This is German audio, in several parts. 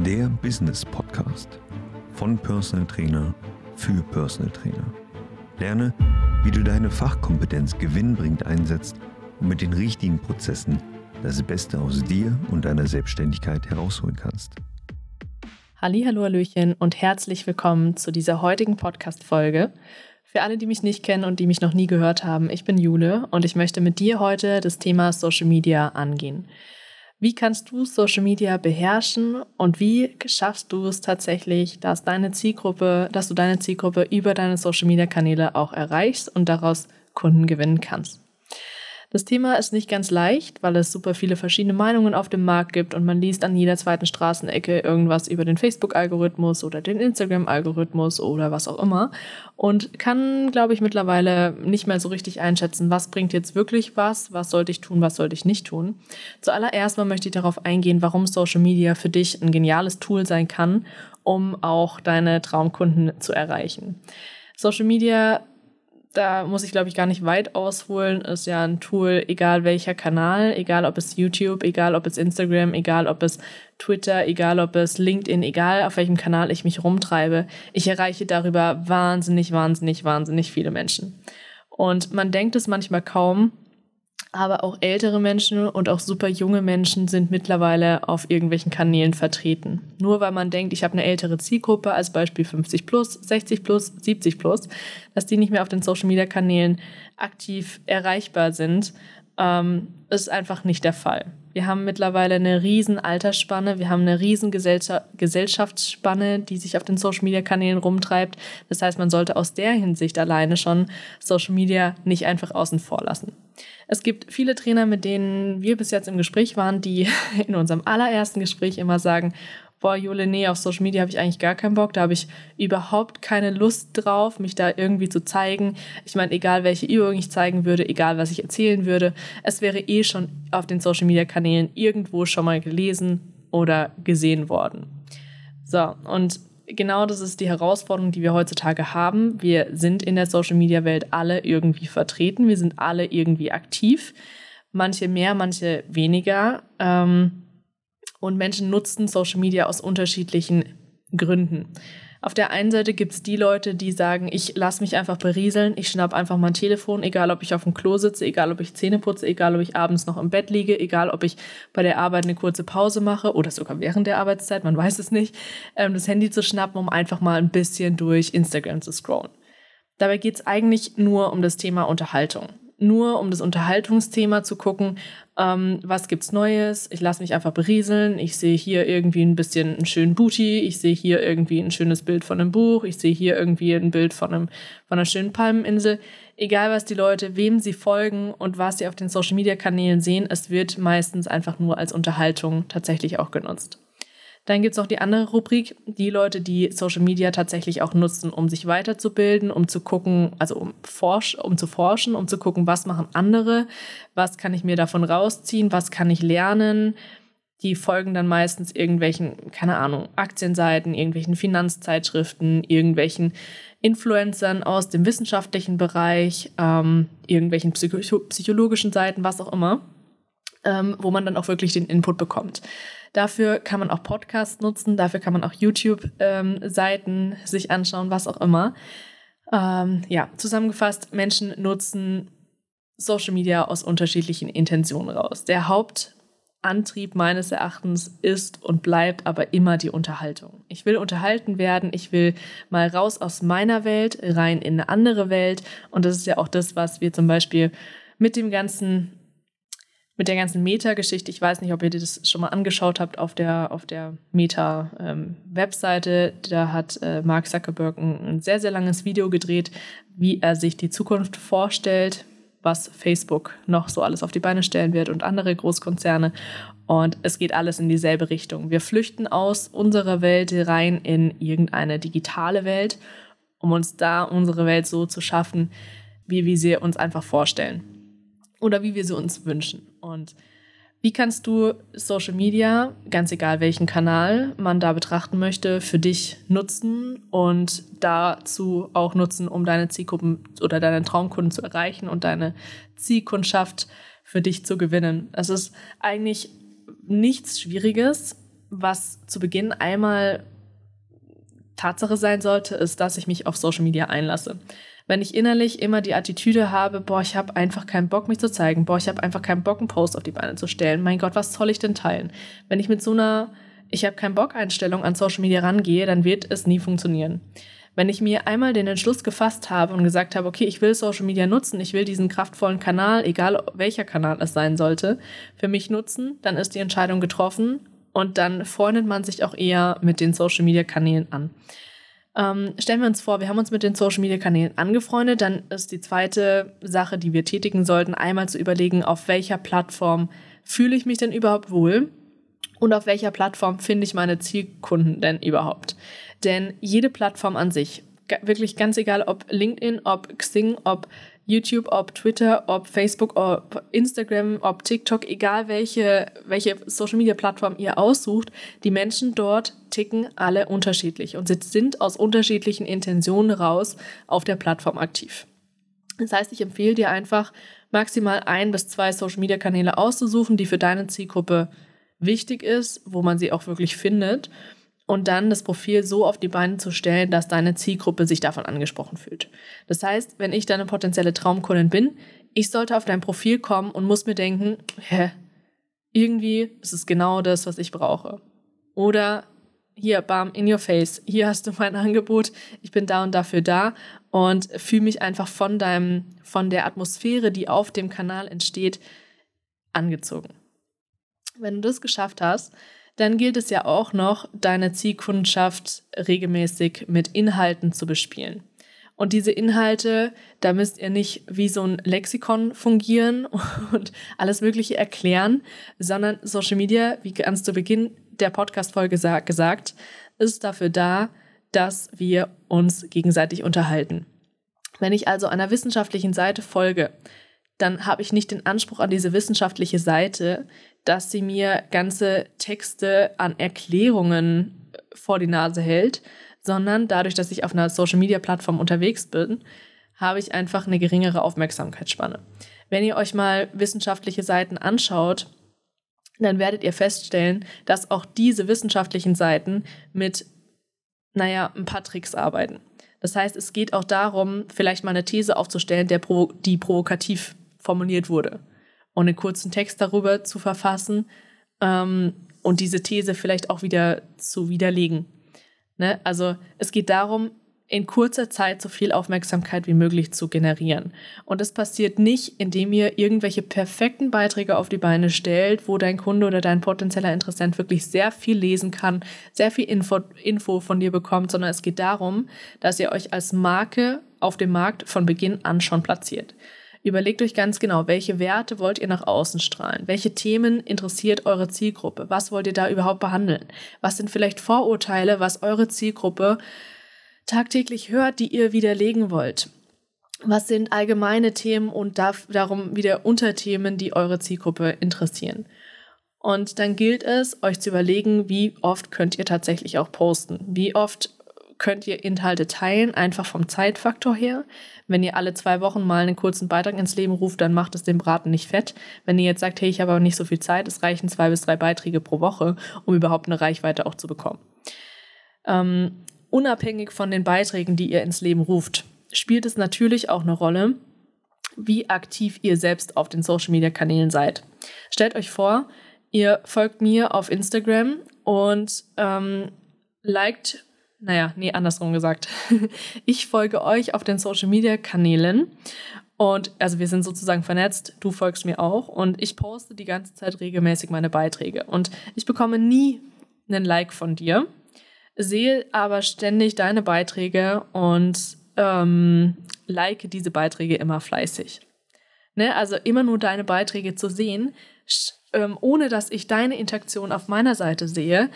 der Business Podcast von Personal Trainer für Personal Trainer. Lerne, wie du deine Fachkompetenz gewinnbringend einsetzt und mit den richtigen Prozessen das Beste aus dir und deiner Selbstständigkeit herausholen kannst. Hallo, Hallöchen und herzlich willkommen zu dieser heutigen Podcast-Folge. Für alle, die mich nicht kennen und die mich noch nie gehört haben, ich bin Jule und ich möchte mit dir heute das Thema Social Media angehen. Wie kannst du Social Media beherrschen und wie schaffst du es tatsächlich, dass deine Zielgruppe, dass du deine Zielgruppe über deine Social Media Kanäle auch erreichst und daraus Kunden gewinnen kannst? Das Thema ist nicht ganz leicht, weil es super viele verschiedene Meinungen auf dem Markt gibt und man liest an jeder zweiten Straßenecke irgendwas über den Facebook-Algorithmus oder den Instagram-Algorithmus oder was auch immer und kann, glaube ich, mittlerweile nicht mehr so richtig einschätzen, was bringt jetzt wirklich was, was sollte ich tun, was sollte ich nicht tun. Zuallererst mal möchte ich darauf eingehen, warum Social Media für dich ein geniales Tool sein kann, um auch deine Traumkunden zu erreichen. Social Media da muss ich, glaube ich, gar nicht weit ausholen, ist ja ein Tool, egal welcher Kanal, egal ob es YouTube, egal ob es Instagram, egal ob es Twitter, egal ob es LinkedIn, egal auf welchem Kanal ich mich rumtreibe. Ich erreiche darüber wahnsinnig, wahnsinnig, wahnsinnig viele Menschen. Und man denkt es manchmal kaum, aber auch ältere Menschen und auch super junge Menschen sind mittlerweile auf irgendwelchen Kanälen vertreten. Nur weil man denkt, ich habe eine ältere Zielgruppe, als Beispiel 50 plus, 60 plus, 70 plus, dass die nicht mehr auf den Social Media Kanälen aktiv erreichbar sind, ähm, ist einfach nicht der Fall. Wir haben mittlerweile eine riesen Altersspanne, wir haben eine riesen Gesellschaftsspanne, die sich auf den Social Media Kanälen rumtreibt. Das heißt, man sollte aus der Hinsicht alleine schon Social Media nicht einfach außen vor lassen. Es gibt viele Trainer, mit denen wir bis jetzt im Gespräch waren, die in unserem allerersten Gespräch immer sagen, boah, Jule, nee, auf Social Media habe ich eigentlich gar keinen Bock, da habe ich überhaupt keine Lust drauf, mich da irgendwie zu zeigen. Ich meine, egal welche Übung ich zeigen würde, egal was ich erzählen würde, es wäre eh schon auf den Social Media Kanälen irgendwo schon mal gelesen oder gesehen worden. So, und genau das ist die Herausforderung, die wir heutzutage haben. Wir sind in der Social Media Welt alle irgendwie vertreten, wir sind alle irgendwie aktiv. Manche mehr, manche weniger. Ähm, und Menschen nutzen Social Media aus unterschiedlichen Gründen. Auf der einen Seite gibt es die Leute, die sagen, ich lasse mich einfach berieseln, ich schnapp einfach mein Telefon, egal ob ich auf dem Klo sitze, egal ob ich Zähne putze, egal ob ich abends noch im Bett liege, egal ob ich bei der Arbeit eine kurze Pause mache oder sogar während der Arbeitszeit, man weiß es nicht, ähm, das Handy zu schnappen, um einfach mal ein bisschen durch Instagram zu scrollen. Dabei geht es eigentlich nur um das Thema Unterhaltung nur um das Unterhaltungsthema zu gucken, ähm, was gibt's Neues. Ich lasse mich einfach berieseln. Ich sehe hier irgendwie ein bisschen einen schönen Booty. Ich sehe hier irgendwie ein schönes Bild von einem Buch. Ich sehe hier irgendwie ein Bild von, einem, von einer schönen Palmeninsel. Egal, was die Leute, wem sie folgen und was sie auf den Social-Media-Kanälen sehen, es wird meistens einfach nur als Unterhaltung tatsächlich auch genutzt. Dann gibt es noch die andere Rubrik, die Leute, die Social Media tatsächlich auch nutzen, um sich weiterzubilden, um zu gucken, also um, forsch um zu forschen, um zu gucken, was machen andere, was kann ich mir davon rausziehen, was kann ich lernen. Die folgen dann meistens irgendwelchen, keine Ahnung, Aktienseiten, irgendwelchen Finanzzeitschriften, irgendwelchen Influencern aus dem wissenschaftlichen Bereich, ähm, irgendwelchen psycho psychologischen Seiten, was auch immer, ähm, wo man dann auch wirklich den Input bekommt. Dafür kann man auch Podcasts nutzen, dafür kann man auch YouTube-Seiten ähm, sich anschauen, was auch immer. Ähm, ja, zusammengefasst, Menschen nutzen Social Media aus unterschiedlichen Intentionen raus. Der Hauptantrieb meines Erachtens ist und bleibt aber immer die Unterhaltung. Ich will unterhalten werden, ich will mal raus aus meiner Welt, rein in eine andere Welt. Und das ist ja auch das, was wir zum Beispiel mit dem ganzen mit der ganzen Meta-Geschichte, ich weiß nicht, ob ihr das schon mal angeschaut habt auf der, auf der Meta-Webseite, ähm, da hat äh, Mark Zuckerberg ein, ein, sehr, sehr langes Video gedreht, wie er sich die Zukunft vorstellt, was Facebook noch so alles auf die Beine stellen wird und andere Großkonzerne. Und es geht alles in dieselbe Richtung. Wir flüchten aus unserer Welt rein in irgendeine digitale Welt, um uns da unsere Welt so zu schaffen, wie wir sie uns einfach vorstellen oder wie wir sie uns wünschen. Und wie kannst du Social Media, ganz egal welchen Kanal man da betrachten möchte, für dich nutzen und dazu auch nutzen, um deine Zielgruppen oder deine Traumkunden zu erreichen und deine Zielkundschaft für dich zu gewinnen? Es ist eigentlich nichts Schwieriges, was zu Beginn einmal Tatsache sein sollte, ist, dass ich mich auf Social Media einlasse. Wenn ich innerlich immer die Attitüde habe, boah, ich habe einfach keinen Bock, mich zu zeigen, boah, ich habe einfach keinen Bock, einen Post auf die Beine zu stellen, mein Gott, was soll ich denn teilen? Wenn ich mit so einer ich habe keinen Bock Einstellung an Social Media rangehe, dann wird es nie funktionieren. Wenn ich mir einmal den Entschluss gefasst habe und gesagt habe, okay, ich will Social Media nutzen, ich will diesen kraftvollen Kanal, egal welcher Kanal es sein sollte, für mich nutzen, dann ist die Entscheidung getroffen und dann freundet man sich auch eher mit den Social Media Kanälen an. Ähm, stellen wir uns vor, wir haben uns mit den Social Media Kanälen angefreundet, dann ist die zweite Sache, die wir tätigen sollten, einmal zu überlegen, auf welcher Plattform fühle ich mich denn überhaupt wohl und auf welcher Plattform finde ich meine Zielkunden denn überhaupt. Denn jede Plattform an sich, wirklich ganz egal, ob LinkedIn, ob Xing, ob YouTube, ob Twitter, ob Facebook, ob Instagram, ob TikTok, egal welche, welche Social Media Plattform ihr aussucht, die Menschen dort ticken alle unterschiedlich und sind aus unterschiedlichen Intentionen raus auf der Plattform aktiv. Das heißt, ich empfehle dir einfach, maximal ein bis zwei Social Media Kanäle auszusuchen, die für deine Zielgruppe wichtig ist, wo man sie auch wirklich findet und dann das Profil so auf die Beine zu stellen, dass deine Zielgruppe sich davon angesprochen fühlt. Das heißt, wenn ich deine potenzielle Traumkundin bin, ich sollte auf dein Profil kommen und muss mir denken, hä, irgendwie ist es genau das, was ich brauche. Oder hier, bam, in your face, hier hast du mein Angebot, ich bin da und dafür da und fühle mich einfach von deinem, von der Atmosphäre, die auf dem Kanal entsteht, angezogen. Wenn du das geschafft hast, dann gilt es ja auch noch, deine Zielkundschaft regelmäßig mit Inhalten zu bespielen. Und diese Inhalte, da müsst ihr nicht wie so ein Lexikon fungieren und alles Mögliche erklären, sondern Social Media, wie ganz zu Beginn der Podcast-Folge gesagt, ist dafür da, dass wir uns gegenseitig unterhalten. Wenn ich also einer wissenschaftlichen Seite folge, dann habe ich nicht den Anspruch an diese wissenschaftliche Seite, dass sie mir ganze Texte an Erklärungen vor die Nase hält, sondern dadurch, dass ich auf einer Social-Media-Plattform unterwegs bin, habe ich einfach eine geringere Aufmerksamkeitsspanne. Wenn ihr euch mal wissenschaftliche Seiten anschaut, dann werdet ihr feststellen, dass auch diese wissenschaftlichen Seiten mit, naja, ein paar Tricks arbeiten. Das heißt, es geht auch darum, vielleicht mal eine These aufzustellen, provo die provokativ formuliert wurde und einen kurzen Text darüber zu verfassen ähm, und diese These vielleicht auch wieder zu widerlegen. Ne? Also es geht darum, in kurzer Zeit so viel Aufmerksamkeit wie möglich zu generieren. Und das passiert nicht, indem ihr irgendwelche perfekten Beiträge auf die Beine stellt, wo dein Kunde oder dein potenzieller Interessent wirklich sehr viel lesen kann, sehr viel Info, Info von dir bekommt, sondern es geht darum, dass ihr euch als Marke auf dem Markt von Beginn an schon platziert. Überlegt euch ganz genau, welche Werte wollt ihr nach außen strahlen? Welche Themen interessiert eure Zielgruppe? Was wollt ihr da überhaupt behandeln? Was sind vielleicht Vorurteile, was eure Zielgruppe tagtäglich hört, die ihr widerlegen wollt? Was sind allgemeine Themen und darum wieder Unterthemen, die eure Zielgruppe interessieren? Und dann gilt es, euch zu überlegen, wie oft könnt ihr tatsächlich auch posten? Wie oft könnt ihr Inhalte teilen, einfach vom Zeitfaktor her. Wenn ihr alle zwei Wochen mal einen kurzen Beitrag ins Leben ruft, dann macht es den Braten nicht fett. Wenn ihr jetzt sagt, hey, ich habe aber nicht so viel Zeit, es reichen zwei bis drei Beiträge pro Woche, um überhaupt eine Reichweite auch zu bekommen. Ähm, unabhängig von den Beiträgen, die ihr ins Leben ruft, spielt es natürlich auch eine Rolle, wie aktiv ihr selbst auf den Social-Media-Kanälen seid. Stellt euch vor, ihr folgt mir auf Instagram und ähm, liked naja, nee, andersrum gesagt. Ich folge euch auf den Social Media Kanälen und also wir sind sozusagen vernetzt, du folgst mir auch und ich poste die ganze Zeit regelmäßig meine Beiträge und ich bekomme nie einen Like von dir, sehe aber ständig deine Beiträge und ähm, like diese Beiträge immer fleißig. Ne? Also immer nur deine Beiträge zu sehen, ähm, ohne dass ich deine Interaktion auf meiner Seite sehe,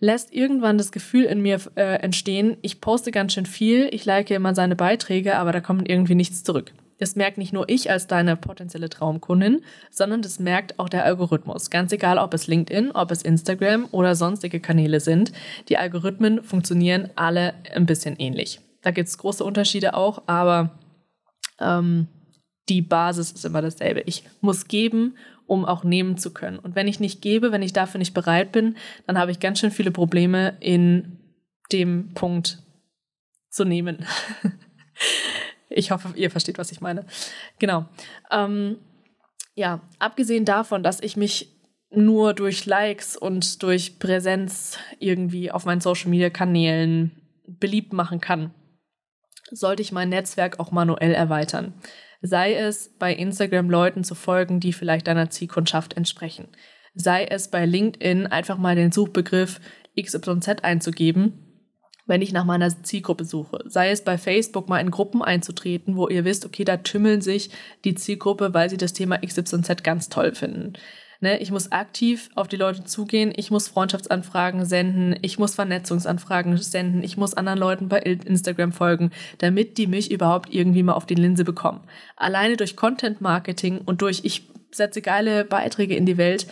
lässt irgendwann das Gefühl in mir äh, entstehen, ich poste ganz schön viel, ich like immer seine Beiträge, aber da kommt irgendwie nichts zurück. Das merkt nicht nur ich als deine potenzielle Traumkundin, sondern das merkt auch der Algorithmus. Ganz egal, ob es LinkedIn, ob es Instagram oder sonstige Kanäle sind. Die Algorithmen funktionieren alle ein bisschen ähnlich. Da gibt es große Unterschiede auch, aber ähm, die Basis ist immer dasselbe. Ich muss geben um auch nehmen zu können. Und wenn ich nicht gebe, wenn ich dafür nicht bereit bin, dann habe ich ganz schön viele Probleme in dem Punkt zu nehmen. ich hoffe, ihr versteht, was ich meine. Genau. Ähm, ja, abgesehen davon, dass ich mich nur durch Likes und durch Präsenz irgendwie auf meinen Social-Media-Kanälen beliebt machen kann, sollte ich mein Netzwerk auch manuell erweitern. Sei es bei Instagram Leuten zu folgen, die vielleicht deiner Zielkundschaft entsprechen. Sei es bei LinkedIn einfach mal den Suchbegriff XYZ einzugeben, wenn ich nach meiner Zielgruppe suche. Sei es bei Facebook mal in Gruppen einzutreten, wo ihr wisst, okay, da tümmeln sich die Zielgruppe, weil sie das Thema XYZ ganz toll finden. Ne, ich muss aktiv auf die Leute zugehen, ich muss Freundschaftsanfragen senden, ich muss Vernetzungsanfragen senden, ich muss anderen Leuten bei Instagram folgen, damit die mich überhaupt irgendwie mal auf die Linse bekommen. Alleine durch Content Marketing und durch ich setze geile Beiträge in die Welt,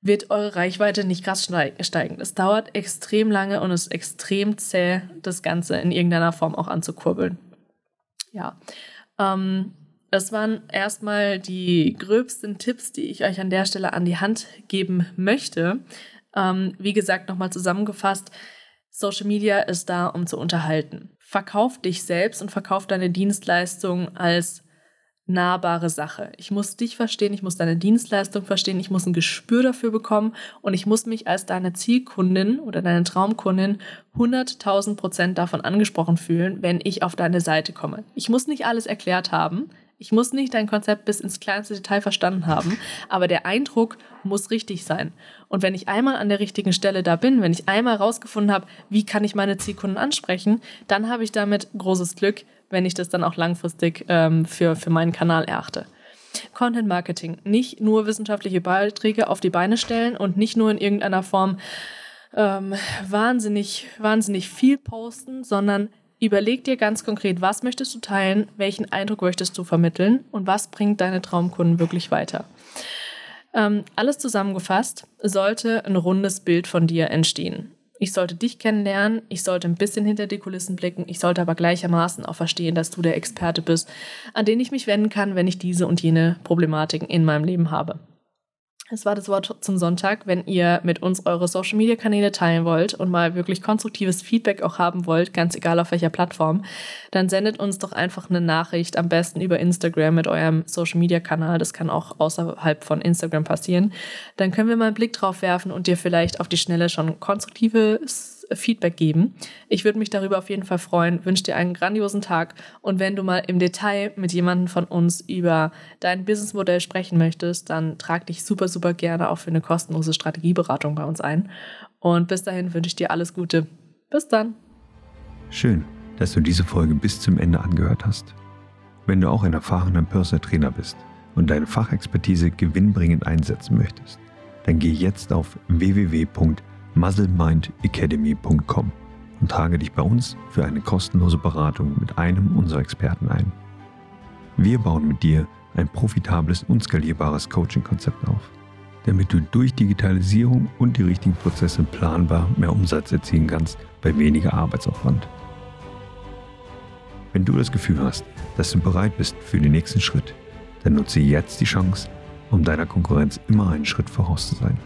wird eure Reichweite nicht krass steigen. Es dauert extrem lange und es ist extrem zäh, das Ganze in irgendeiner Form auch anzukurbeln. Ja. Ähm, das waren erstmal die gröbsten Tipps, die ich euch an der Stelle an die Hand geben möchte. Ähm, wie gesagt, nochmal zusammengefasst, Social Media ist da, um zu unterhalten. Verkauf dich selbst und verkauf deine Dienstleistung als nahbare Sache. Ich muss dich verstehen, ich muss deine Dienstleistung verstehen, ich muss ein Gespür dafür bekommen und ich muss mich als deine Zielkundin oder deine Traumkundin 100.000 Prozent davon angesprochen fühlen, wenn ich auf deine Seite komme. Ich muss nicht alles erklärt haben. Ich muss nicht dein Konzept bis ins kleinste Detail verstanden haben, aber der Eindruck muss richtig sein. Und wenn ich einmal an der richtigen Stelle da bin, wenn ich einmal herausgefunden habe, wie kann ich meine Zielkunden ansprechen, dann habe ich damit großes Glück, wenn ich das dann auch langfristig ähm, für, für meinen Kanal erachte. Content Marketing. Nicht nur wissenschaftliche Beiträge auf die Beine stellen und nicht nur in irgendeiner Form ähm, wahnsinnig, wahnsinnig viel posten, sondern Überleg dir ganz konkret, was möchtest du teilen, welchen Eindruck möchtest du vermitteln und was bringt deine Traumkunden wirklich weiter. Ähm, alles zusammengefasst sollte ein rundes Bild von dir entstehen. Ich sollte dich kennenlernen, ich sollte ein bisschen hinter die Kulissen blicken, ich sollte aber gleichermaßen auch verstehen, dass du der Experte bist, an den ich mich wenden kann, wenn ich diese und jene Problematiken in meinem Leben habe. Es war das Wort zum Sonntag. Wenn ihr mit uns eure Social Media Kanäle teilen wollt und mal wirklich konstruktives Feedback auch haben wollt, ganz egal auf welcher Plattform, dann sendet uns doch einfach eine Nachricht, am besten über Instagram mit eurem Social Media Kanal. Das kann auch außerhalb von Instagram passieren. Dann können wir mal einen Blick drauf werfen und dir vielleicht auf die Schnelle schon konstruktives Feedback geben. Ich würde mich darüber auf jeden Fall freuen, wünsche dir einen grandiosen Tag und wenn du mal im Detail mit jemandem von uns über dein Businessmodell sprechen möchtest, dann trag dich super, super gerne auch für eine kostenlose Strategieberatung bei uns ein. Und bis dahin wünsche ich dir alles Gute. Bis dann. Schön, dass du diese Folge bis zum Ende angehört hast. Wenn du auch ein erfahrener Personal Trainer bist und deine Fachexpertise gewinnbringend einsetzen möchtest, dann geh jetzt auf www.com muzzlemindacademy.com und trage dich bei uns für eine kostenlose Beratung mit einem unserer Experten ein. Wir bauen mit dir ein profitables und skalierbares Coaching-Konzept auf, damit du durch Digitalisierung und die richtigen Prozesse planbar mehr Umsatz erzielen kannst bei weniger Arbeitsaufwand. Wenn du das Gefühl hast, dass du bereit bist für den nächsten Schritt, dann nutze jetzt die Chance, um deiner Konkurrenz immer einen Schritt voraus zu sein.